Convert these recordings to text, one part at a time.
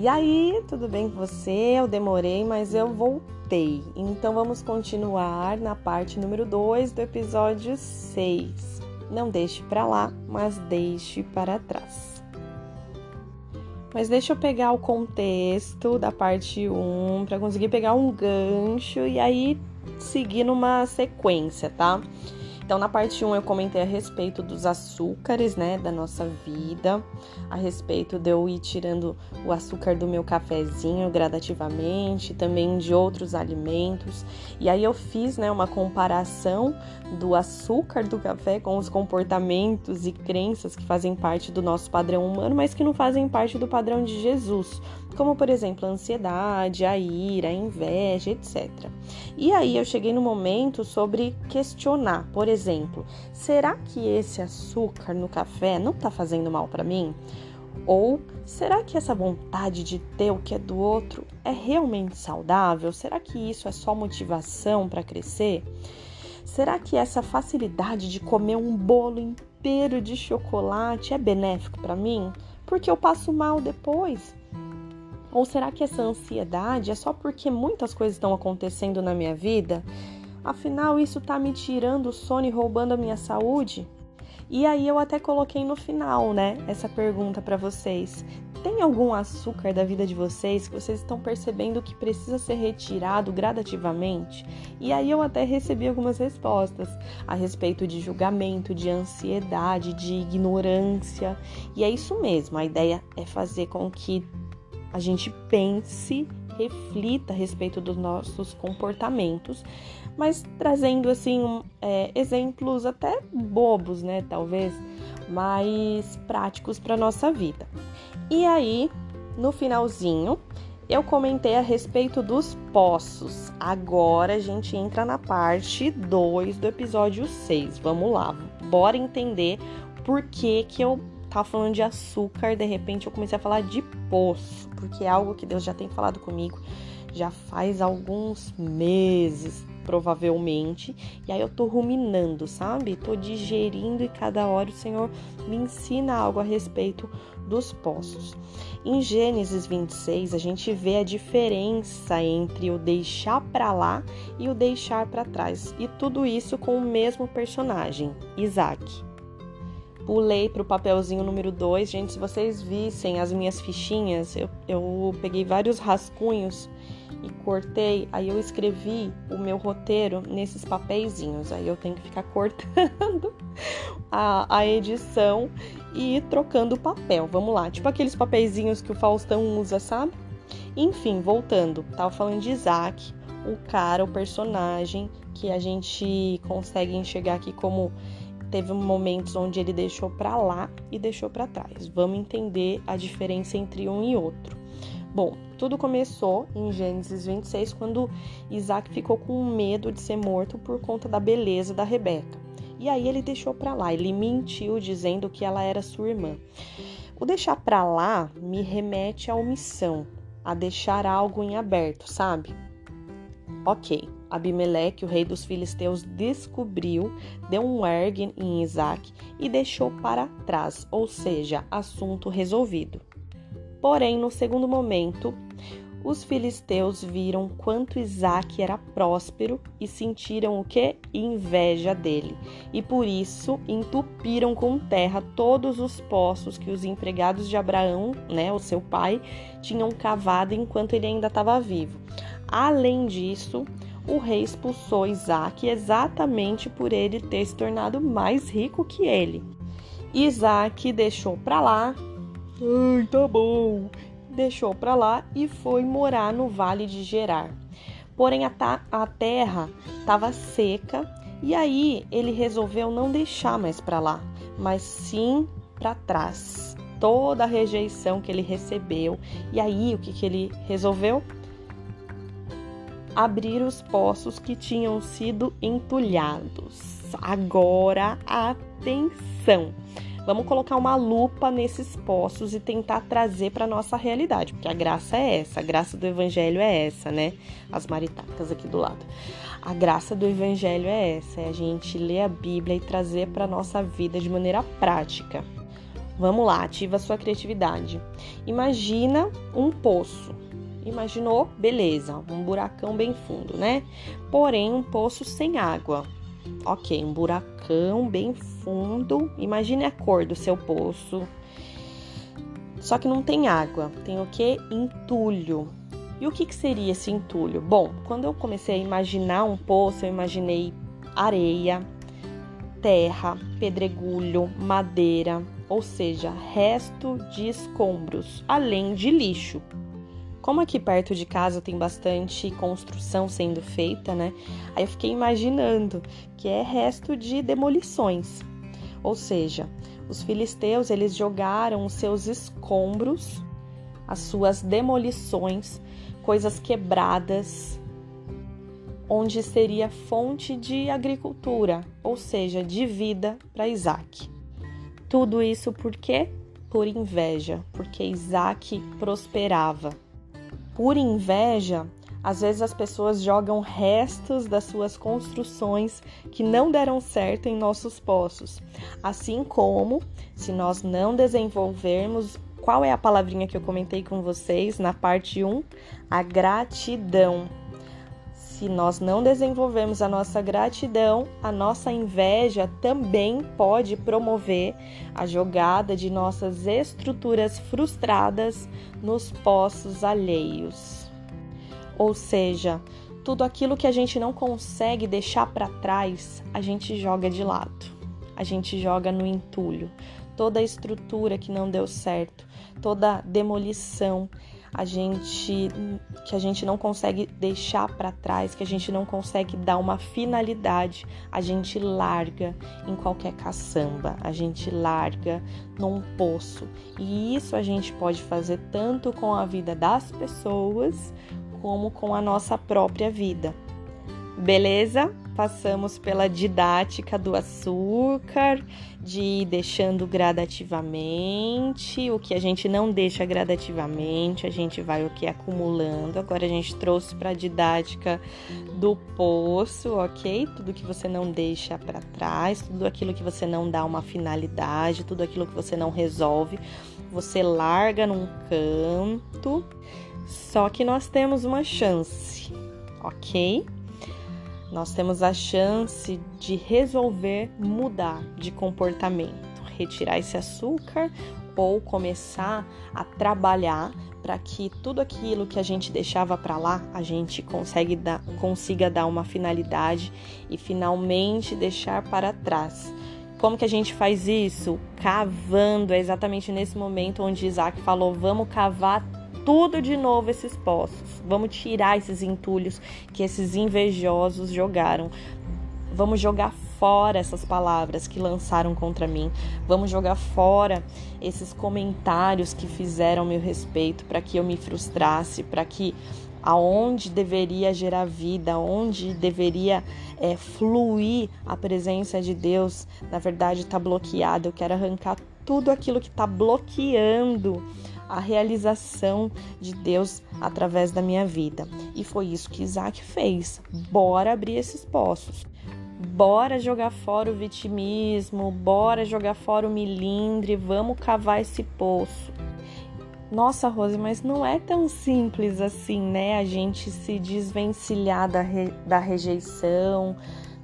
E aí, tudo bem com você? Eu demorei, mas eu voltei. Então vamos continuar na parte número 2 do episódio 6. Não deixe para lá, mas deixe para trás. Mas deixa eu pegar o contexto da parte 1 para conseguir pegar um gancho e aí seguir numa sequência, tá? Então, na parte 1 eu comentei a respeito dos açúcares, né, da nossa vida, a respeito de eu ir tirando o açúcar do meu cafezinho gradativamente, também de outros alimentos. E aí eu fiz, né, uma comparação do açúcar do café com os comportamentos e crenças que fazem parte do nosso padrão humano, mas que não fazem parte do padrão de Jesus, como por exemplo a ansiedade, a ira, a inveja, etc. E aí eu cheguei no momento sobre questionar, por exemplo, será que esse açúcar no café não está fazendo mal para mim? Ou será que essa vontade de ter o que é do outro é realmente saudável? Será que isso é só motivação para crescer? Será que essa facilidade de comer um bolo inteiro de chocolate é benéfico para mim? Porque eu passo mal depois? Ou será que essa ansiedade é só porque muitas coisas estão acontecendo na minha vida? Afinal, isso está me tirando o sono e roubando a minha saúde? E aí eu até coloquei no final, né, essa pergunta para vocês. Tem algum açúcar da vida de vocês que vocês estão percebendo que precisa ser retirado gradativamente? E aí eu até recebi algumas respostas a respeito de julgamento, de ansiedade, de ignorância. E é isso mesmo, a ideia é fazer com que a gente pense, reflita a respeito dos nossos comportamentos, mas trazendo assim é, exemplos até bobos, né? Talvez mais práticos para nossa vida. E aí, no finalzinho, eu comentei a respeito dos poços. Agora a gente entra na parte 2 do episódio 6. Vamos lá, bora entender por que, que eu tava falando de açúcar, de repente eu comecei a falar de poço, porque é algo que Deus já tem falado comigo já faz alguns meses, provavelmente, e aí eu tô ruminando, sabe? Tô digerindo e cada hora o Senhor me ensina algo a respeito dos poços. Em Gênesis 26, a gente vê a diferença entre o deixar para lá e o deixar para trás, e tudo isso com o mesmo personagem, Isaac pulei para o papelzinho número 2. Gente, se vocês vissem as minhas fichinhas, eu, eu peguei vários rascunhos e cortei. Aí eu escrevi o meu roteiro nesses papeizinhos. Aí eu tenho que ficar cortando a, a edição e ir trocando o papel. Vamos lá, tipo aqueles papeizinhos que o Faustão usa, sabe? Enfim, voltando, tava falando de Isaac, o cara, o personagem que a gente consegue enxergar aqui como teve momentos onde ele deixou para lá e deixou para trás. Vamos entender a diferença entre um e outro. Bom, tudo começou em Gênesis 26, quando Isaac ficou com medo de ser morto por conta da beleza da Rebeca. E aí ele deixou para lá, ele mentiu dizendo que ela era sua irmã. O deixar para lá me remete à omissão, a deixar algo em aberto, sabe? Ok, Abimeleque, o rei dos filisteus, descobriu, deu um ergue em Isaac e deixou para trás, ou seja, assunto resolvido. Porém, no segundo momento, os filisteus viram quanto Isaac era próspero e sentiram o que? Inveja dele. E por isso entupiram com terra todos os poços que os empregados de Abraão, né, o seu pai, tinham cavado enquanto ele ainda estava vivo. Além disso, o rei expulsou Isaac exatamente por ele ter se tornado mais rico que ele. Isaac deixou para lá, ai, tá bom, deixou para lá e foi morar no vale de Gerar. Porém, a, a terra estava seca e aí ele resolveu não deixar mais para lá, mas sim para trás. Toda a rejeição que ele recebeu. E aí, o que, que ele resolveu? Abrir os poços que tinham sido entulhados. Agora, atenção! Vamos colocar uma lupa nesses poços e tentar trazer para nossa realidade, porque a graça é essa, a graça do evangelho é essa, né? As maritacas aqui do lado. A graça do evangelho é essa, é a gente ler a Bíblia e trazer para nossa vida de maneira prática. Vamos lá, ativa a sua criatividade. Imagina um poço. Imaginou? Beleza, um buracão bem fundo, né? Porém, um poço sem água. Ok, um buracão bem fundo. Imagine a cor do seu poço. Só que não tem água. Tem o que? Entulho. E o que, que seria esse entulho? Bom, quando eu comecei a imaginar um poço, eu imaginei areia, terra, pedregulho, madeira, ou seja, resto de escombros, além de lixo. Como aqui perto de casa tem bastante construção sendo feita, né? Aí eu fiquei imaginando que é resto de demolições. Ou seja, os filisteus eles jogaram os seus escombros, as suas demolições, coisas quebradas, onde seria fonte de agricultura, ou seja, de vida para Isaac. Tudo isso por quê? Por inveja, porque Isaac prosperava. Por inveja, às vezes as pessoas jogam restos das suas construções que não deram certo em nossos poços. Assim como, se nós não desenvolvermos, qual é a palavrinha que eu comentei com vocês na parte 1? A gratidão se nós não desenvolvemos a nossa gratidão, a nossa inveja também pode promover a jogada de nossas estruturas frustradas nos poços alheios. Ou seja, tudo aquilo que a gente não consegue deixar para trás, a gente joga de lado. A gente joga no entulho. Toda estrutura que não deu certo, toda demolição, a gente que a gente não consegue deixar para trás, que a gente não consegue dar uma finalidade, a gente larga em qualquer caçamba, a gente larga num poço. E isso a gente pode fazer tanto com a vida das pessoas como com a nossa própria vida. Beleza? Passamos pela didática do açúcar, de deixando gradativamente, o que a gente não deixa gradativamente, a gente vai o que acumulando. Agora a gente trouxe para a didática do poço, ok? Tudo que você não deixa para trás, tudo aquilo que você não dá uma finalidade, tudo aquilo que você não resolve, você larga num canto. Só que nós temos uma chance, ok? Nós temos a chance de resolver mudar de comportamento, retirar esse açúcar ou começar a trabalhar para que tudo aquilo que a gente deixava para lá, a gente consegue dar, consiga dar uma finalidade e finalmente deixar para trás. Como que a gente faz isso? Cavando, é exatamente nesse momento onde Isaac falou: vamos cavar tudo de novo esses poços. Vamos tirar esses entulhos que esses invejosos jogaram. Vamos jogar fora essas palavras que lançaram contra mim. Vamos jogar fora esses comentários que fizeram meu respeito para que eu me frustrasse, para que aonde deveria gerar vida, onde deveria é, fluir a presença de Deus, na verdade está bloqueado. Eu quero arrancar tudo aquilo que está bloqueando a realização de Deus através da minha vida. E foi isso que Isaac fez. Bora abrir esses poços. Bora jogar fora o vitimismo, bora jogar fora o milindre, vamos cavar esse poço. Nossa, Rose, mas não é tão simples assim, né? A gente se desvencilhar da, re... da rejeição,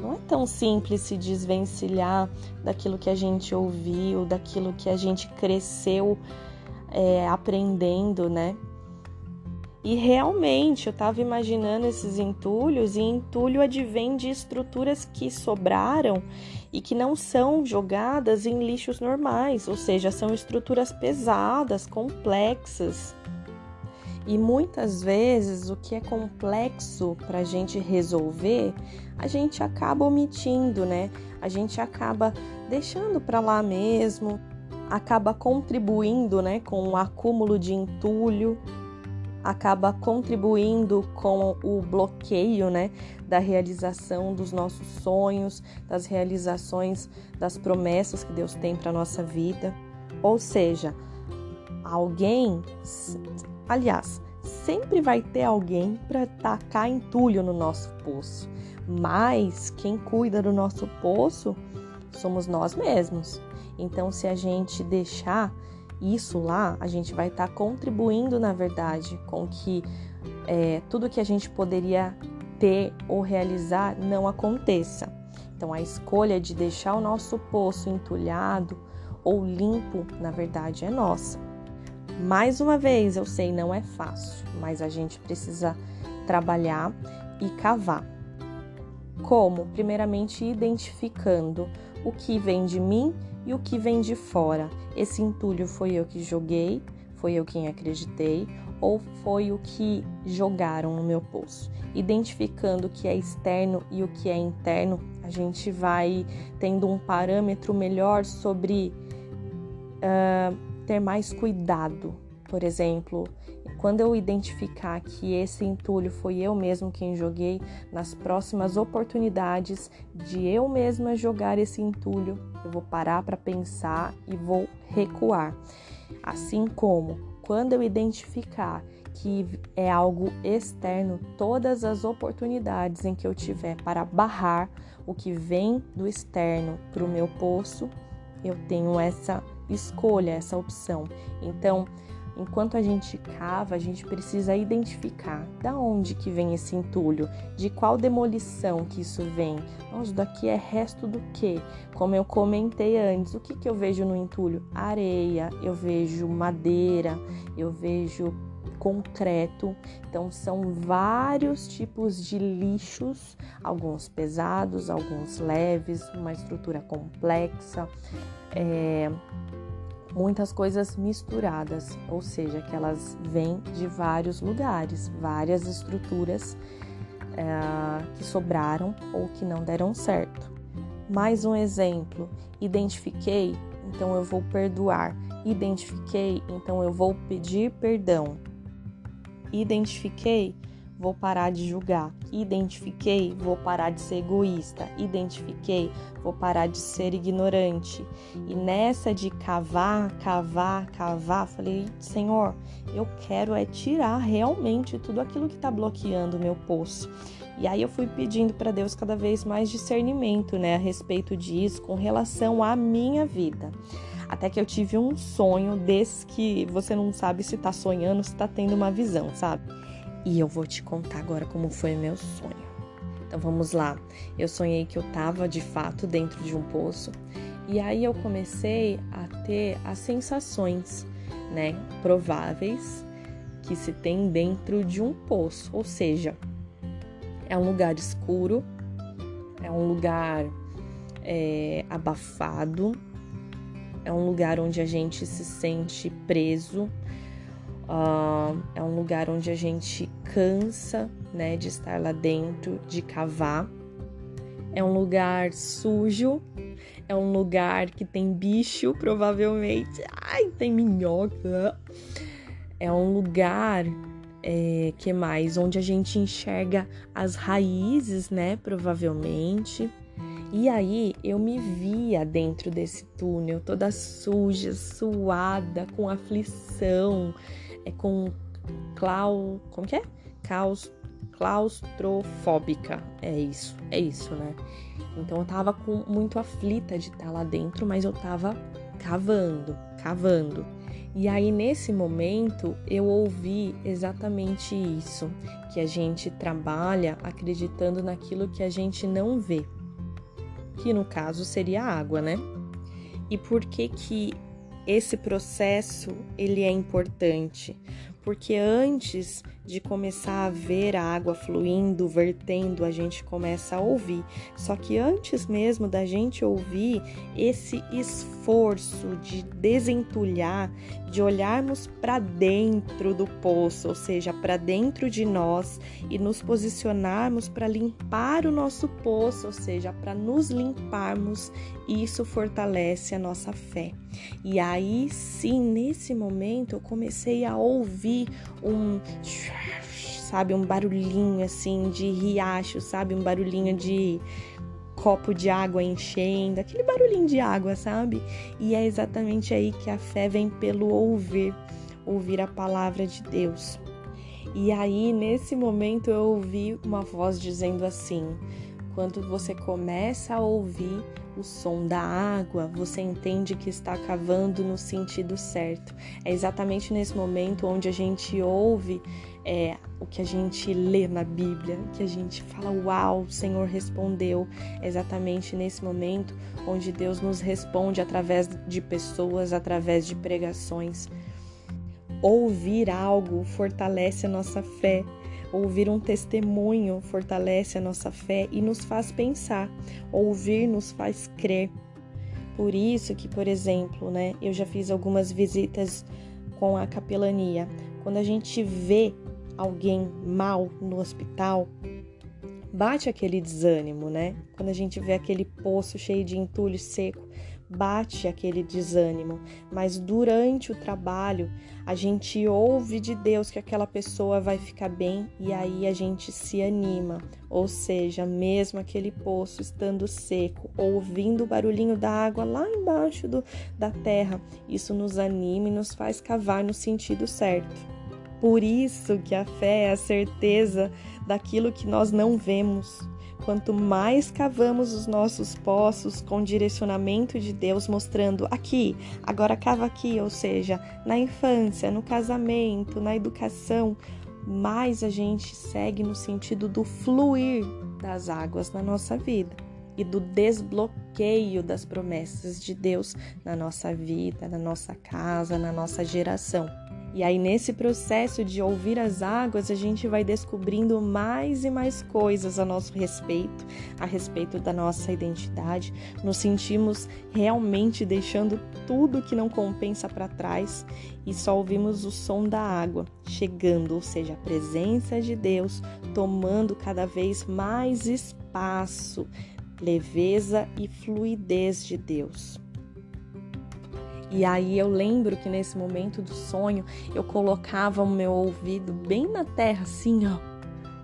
não é tão simples se desvencilhar daquilo que a gente ouviu, daquilo que a gente cresceu é, aprendendo, né? E realmente eu estava imaginando esses entulhos, e entulho advém de estruturas que sobraram e que não são jogadas em lixos normais, ou seja, são estruturas pesadas, complexas. E muitas vezes o que é complexo para a gente resolver, a gente acaba omitindo, né? A gente acaba deixando para lá mesmo, acaba contribuindo né, com o acúmulo de entulho, acaba contribuindo com o bloqueio né, da realização dos nossos sonhos, das realizações das promessas que Deus tem para a nossa vida. Ou seja, alguém, aliás, sempre vai ter alguém para tacar entulho no nosso poço, mas quem cuida do nosso poço somos nós mesmos. Então, se a gente deixar isso lá, a gente vai estar tá contribuindo, na verdade, com que é, tudo que a gente poderia ter ou realizar não aconteça. Então, a escolha de deixar o nosso poço entulhado ou limpo, na verdade, é nossa. Mais uma vez, eu sei, não é fácil, mas a gente precisa trabalhar e cavar. Como? Primeiramente, identificando o que vem de mim e o que vem de fora. Esse entulho foi eu que joguei, foi eu quem acreditei, ou foi o que jogaram no meu poço. Identificando o que é externo e o que é interno, a gente vai tendo um parâmetro melhor sobre uh, ter mais cuidado. Por exemplo, quando eu identificar que esse entulho foi eu mesmo quem joguei, nas próximas oportunidades de eu mesma jogar esse entulho, eu vou parar para pensar e vou recuar. Assim como quando eu identificar que é algo externo, todas as oportunidades em que eu tiver para barrar o que vem do externo para o meu poço, eu tenho essa escolha, essa opção. Então, enquanto a gente cava, a gente precisa identificar da onde que vem esse entulho, de qual demolição que isso vem. Nossa, daqui é resto do que? Como eu comentei antes, o que, que eu vejo no entulho? Areia, eu vejo madeira, eu vejo concreto. Então, são vários tipos de lixos, alguns pesados, alguns leves, uma estrutura complexa, é, muitas coisas misturadas, ou seja, que elas vêm de vários lugares, várias estruturas é, que sobraram ou que não deram certo. Mais um exemplo: identifiquei, então eu vou perdoar. Identifiquei, então eu vou pedir perdão. Identifiquei, vou parar de julgar. Identifiquei, vou parar de ser egoísta. Identifiquei, vou parar de ser ignorante. E nessa de cavar, cavar, cavar, falei, Senhor, eu quero é tirar realmente tudo aquilo que está bloqueando o meu poço. E aí eu fui pedindo para Deus cada vez mais discernimento, né, a respeito disso, com relação à minha vida. Até que eu tive um sonho desse que você não sabe se tá sonhando, se tá tendo uma visão, sabe? E eu vou te contar agora como foi meu sonho. Então vamos lá. Eu sonhei que eu tava de fato dentro de um poço e aí eu comecei a ter as sensações, né, prováveis que se tem dentro de um poço, ou seja, é um lugar escuro, é um lugar é, abafado, é um lugar onde a gente se sente preso, uh, é um lugar onde a gente cansa né, de estar lá dentro, de cavar. É um lugar sujo, é um lugar que tem bicho, provavelmente. Ai, tem minhoca. É um lugar é, que mais? Onde a gente enxerga as raízes, né? Provavelmente. E aí eu me via dentro desse túnel, toda suja, suada, com aflição, é com clau, como que é? Caos, claustrofóbica. É isso, é isso, né? Então eu tava com muito aflita de estar lá dentro, mas eu tava cavando, cavando. E aí nesse momento eu ouvi exatamente isso, que a gente trabalha acreditando naquilo que a gente não vê que no caso seria a água, né? E por que que esse processo ele é importante? Porque antes de começar a ver a água fluindo, vertendo, a gente começa a ouvir. Só que antes mesmo da gente ouvir, esse esforço de desentulhar, de olharmos para dentro do poço, ou seja, para dentro de nós e nos posicionarmos para limpar o nosso poço, ou seja, para nos limparmos, isso fortalece a nossa fé. E aí sim, nesse momento, eu comecei a ouvir um sabe, um barulhinho assim de riacho, sabe, um barulhinho de copo de água enchendo, aquele barulhinho de água, sabe? E é exatamente aí que a fé vem pelo ouvir, ouvir a palavra de Deus. E aí, nesse momento, eu ouvi uma voz dizendo assim: Quando você começa a ouvir o som da água, você entende que está cavando no sentido certo. É exatamente nesse momento onde a gente ouve é, o que a gente lê na Bíblia, que a gente fala, uau, o Senhor respondeu. Exatamente nesse momento onde Deus nos responde através de pessoas, através de pregações. Ouvir algo fortalece a nossa fé. Ouvir um testemunho fortalece a nossa fé e nos faz pensar. Ouvir nos faz crer. Por isso que, por exemplo, né, eu já fiz algumas visitas com a capelania. Quando a gente vê alguém mal no hospital, bate aquele desânimo, né? Quando a gente vê aquele poço cheio de entulho seco, bate aquele desânimo, mas durante o trabalho a gente ouve de Deus que aquela pessoa vai ficar bem e aí a gente se anima. Ou seja, mesmo aquele poço estando seco, ouvindo o barulhinho da água lá embaixo do, da terra, isso nos anima e nos faz cavar no sentido certo. Por isso que a fé é a certeza daquilo que nós não vemos. Quanto mais cavamos os nossos poços com direcionamento de Deus, mostrando aqui, agora cava aqui, ou seja, na infância, no casamento, na educação, mais a gente segue no sentido do fluir das águas na nossa vida e do desbloqueio das promessas de Deus na nossa vida, na nossa casa, na nossa geração. E aí, nesse processo de ouvir as águas, a gente vai descobrindo mais e mais coisas a nosso respeito, a respeito da nossa identidade. Nos sentimos realmente deixando tudo que não compensa para trás e só ouvimos o som da água chegando, ou seja, a presença de Deus tomando cada vez mais espaço, leveza e fluidez de Deus. E aí eu lembro que nesse momento do sonho eu colocava o meu ouvido bem na terra, assim, ó.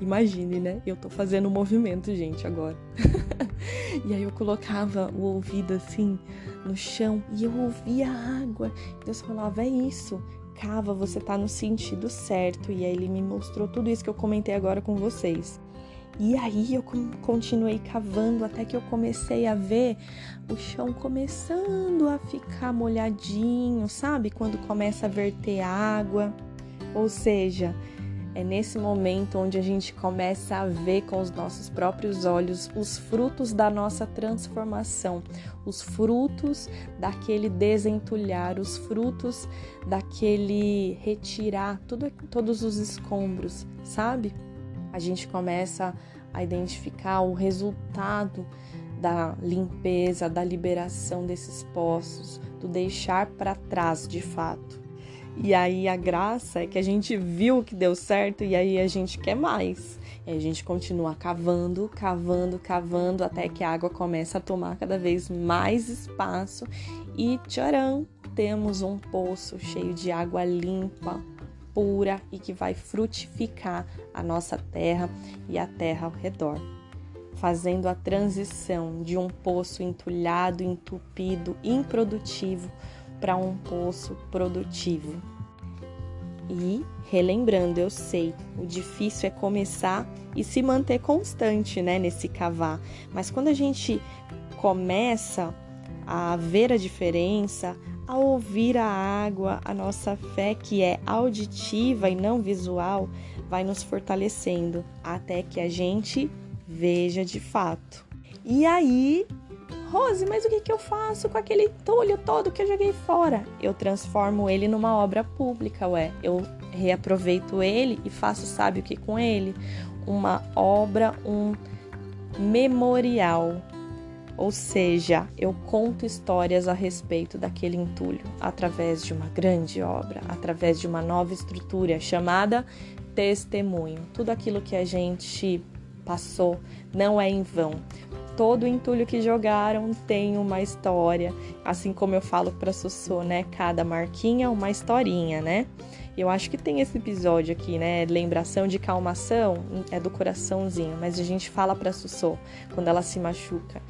Imagine, né? Eu tô fazendo um movimento, gente, agora. e aí eu colocava o ouvido assim no chão e eu ouvia a água. Deus falava: é isso, cava, você tá no sentido certo. E aí ele me mostrou tudo isso que eu comentei agora com vocês. E aí eu continuei cavando até que eu comecei a ver o chão começando a ficar molhadinho, sabe? Quando começa a verter água. Ou seja, é nesse momento onde a gente começa a ver com os nossos próprios olhos os frutos da nossa transformação, os frutos daquele desentulhar, os frutos daquele retirar tudo, todos os escombros, sabe? A gente começa a identificar o resultado da limpeza, da liberação desses poços, do deixar para trás de fato. E aí a graça é que a gente viu que deu certo e aí a gente quer mais. E a gente continua cavando, cavando, cavando até que a água começa a tomar cada vez mais espaço e tcharam, temos um poço cheio de água limpa, pura e que vai frutificar a nossa terra e a terra ao redor, fazendo a transição de um poço entulhado, entupido, improdutivo para um poço produtivo. E relembrando, eu sei, o difícil é começar e se manter constante, né, nesse cavar. Mas quando a gente começa a ver a diferença, a ouvir a água, a nossa fé, que é auditiva e não visual, vai nos fortalecendo até que a gente veja de fato. E aí, Rose, mas o que, que eu faço com aquele entulho todo que eu joguei fora? Eu transformo ele numa obra pública, ué. Eu reaproveito ele e faço, sabe o que com ele? Uma obra, um memorial, ou seja, eu conto histórias a respeito daquele entulho através de uma grande obra, através de uma nova estrutura chamada testemunho. Tudo aquilo que a gente passou não é em vão. Todo entulho que jogaram tem uma história, assim como eu falo para Sussô, né? Cada marquinha uma historinha, né? Eu acho que tem esse episódio aqui, né? Lembração de calmação é do coraçãozinho, mas a gente fala para Sussô quando ela se machuca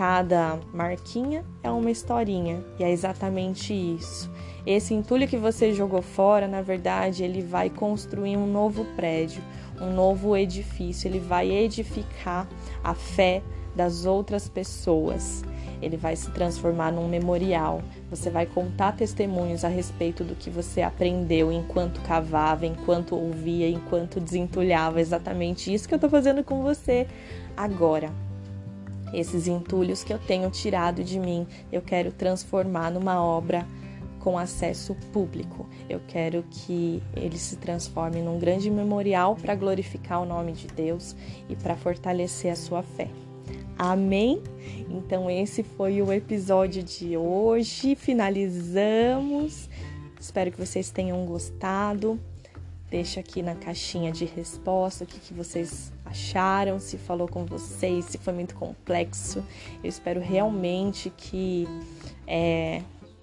cada marquinha é uma historinha, e é exatamente isso. Esse entulho que você jogou fora, na verdade, ele vai construir um novo prédio, um novo edifício, ele vai edificar a fé das outras pessoas. Ele vai se transformar num memorial. Você vai contar testemunhos a respeito do que você aprendeu enquanto cavava, enquanto ouvia, enquanto desentulhava. Exatamente isso que eu estou fazendo com você agora. Esses entulhos que eu tenho tirado de mim, eu quero transformar numa obra com acesso público. Eu quero que ele se transforme num grande memorial para glorificar o nome de Deus e para fortalecer a sua fé. Amém? Então, esse foi o episódio de hoje. Finalizamos. Espero que vocês tenham gostado. Deixa aqui na caixinha de resposta o que, que vocês acharam, se falou com vocês, se foi muito complexo. Eu espero realmente que é,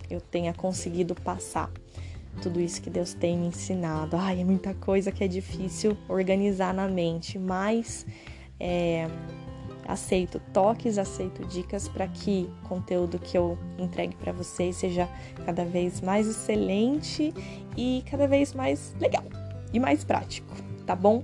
eu tenha conseguido passar tudo isso que Deus tem me ensinado. Ai, é muita coisa que é difícil organizar na mente, mas é, aceito toques, aceito dicas para que o conteúdo que eu entregue para vocês seja cada vez mais excelente e cada vez mais legal e mais prático, tá bom?